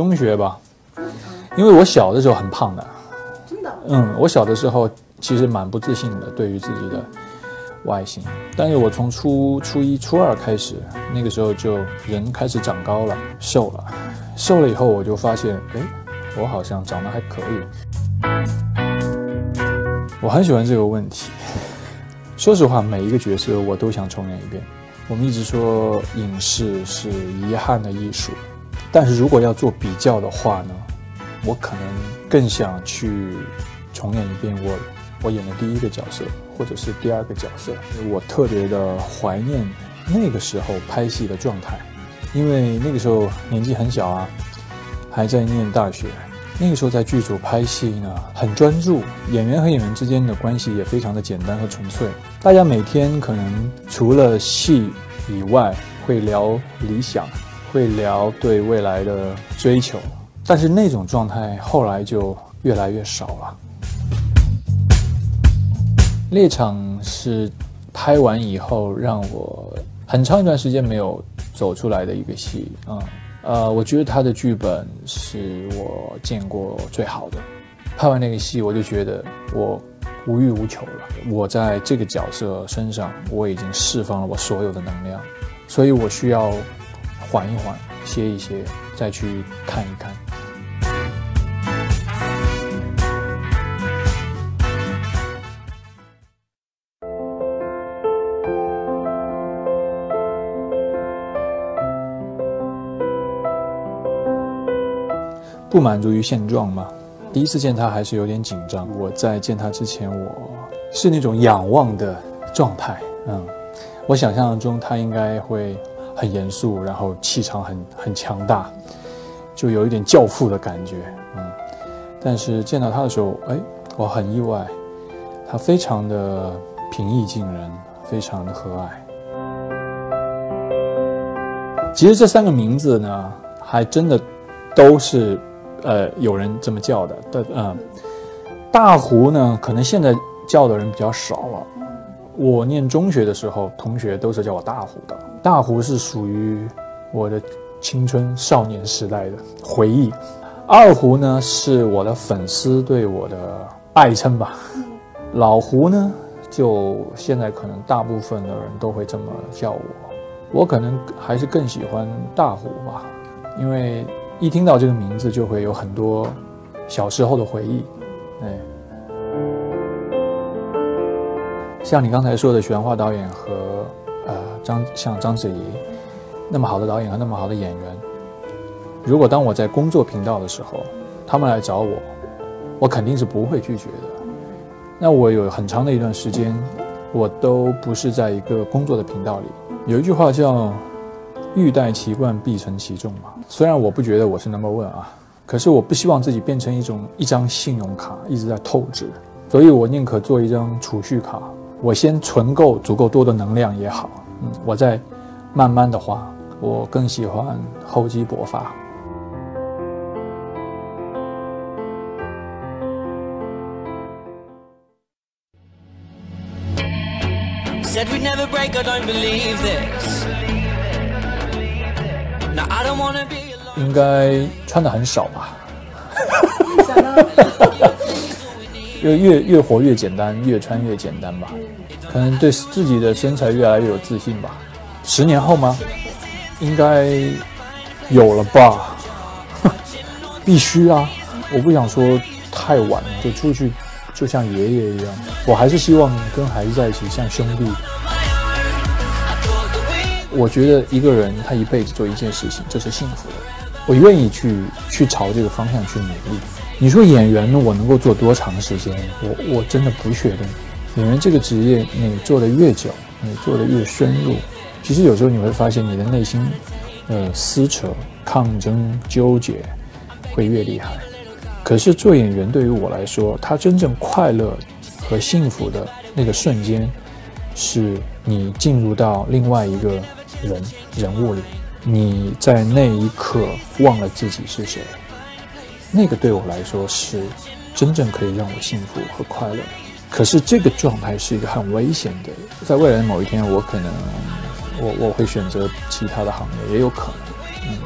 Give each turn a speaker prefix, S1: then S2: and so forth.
S1: 中学吧，因为我小的时候很胖的，
S2: 真的，
S1: 嗯，我小的时候其实蛮不自信的，对于自己的外形。但是我从初初一、初二开始，那个时候就人开始长高了，瘦了，瘦了以后我就发现，哎，我好像长得还可以。我很喜欢这个问题。说实话，每一个角色我都想重演一遍。我们一直说影视是遗憾的艺术，但是如果要做比较的话呢，我可能更想去重演一遍我我演的第一个角色，或者是第二个角色。我特别的怀念那个时候拍戏的状态，因为那个时候年纪很小啊，还在念大学。那个时候在剧组拍戏呢，很专注，演员和演员之间的关系也非常的简单和纯粹。大家每天可能除了戏以外，会聊理想，会聊对未来的追求，但是那种状态后来就越来越少了。猎场是拍完以后让我很长一段时间没有走出来的一个戏啊。呃，我觉得他的剧本是我见过最好的。拍完那个戏，我就觉得我无欲无求了。我在这个角色身上，我已经释放了我所有的能量，所以我需要缓一缓，歇一歇，再去看一看。不满足于现状嘛？第一次见他还是有点紧张。我在见他之前，我是那种仰望的状态。嗯，我想象中他应该会很严肃，然后气场很很强大，就有一点教父的感觉。嗯，但是见到他的时候，哎，我很意外，他非常的平易近人，非常的和蔼。其实这三个名字呢，还真的都是。呃，有人这么叫的，但嗯，大胡呢，可能现在叫的人比较少了。我念中学的时候，同学都是叫我大胡的。大胡是属于我的青春少年时代的回忆。二胡呢，是我的粉丝对我的爱称吧。老胡呢，就现在可能大部分的人都会这么叫我。我可能还是更喜欢大胡吧，因为。一听到这个名字，就会有很多小时候的回忆。哎，像你刚才说的，徐华导演和呃张像章子怡那么好的导演和那么好的演员，如果当我在工作频道的时候，他们来找我，我肯定是不会拒绝的。那我有很长的一段时间，我都不是在一个工作的频道里。有一句话叫。欲戴其冠，必承其重嘛。虽然我不觉得我是 number one 啊，可是我不希望自己变成一种一张信用卡，一直在透支。所以我宁可做一张储蓄卡，我先存够足够多的能量也好，嗯，我再慢慢的花。我更喜欢厚积薄发。Said we'd never break, I don't believe this. 应该穿的很少吧？越越越活越简单，越穿越简单吧？可能对自己的身材越来越有自信吧？十年后吗？应该有了吧？必须啊！我不想说太晚了就出去，就像爷爷一样。我还是希望跟孩子在一起，像兄弟。我觉得一个人他一辈子做一件事情，这是幸福的。我愿意去去朝这个方向去努力。你说演员呢？我能够做多长时间？我我真的不确定。演员这个职业，你做的越久，你做的越深入，其实有时候你会发现你的内心，呃，撕扯、抗争、纠结会越厉害。可是做演员对于我来说，他真正快乐和幸福的那个瞬间，是你进入到另外一个。人人物里，你在那一刻忘了自己是谁，那个对我来说是真正可以让我幸福和快乐。可是这个状态是一个很危险的，在未来的某一天，我可能我我会选择其他的行业，也有可能。嗯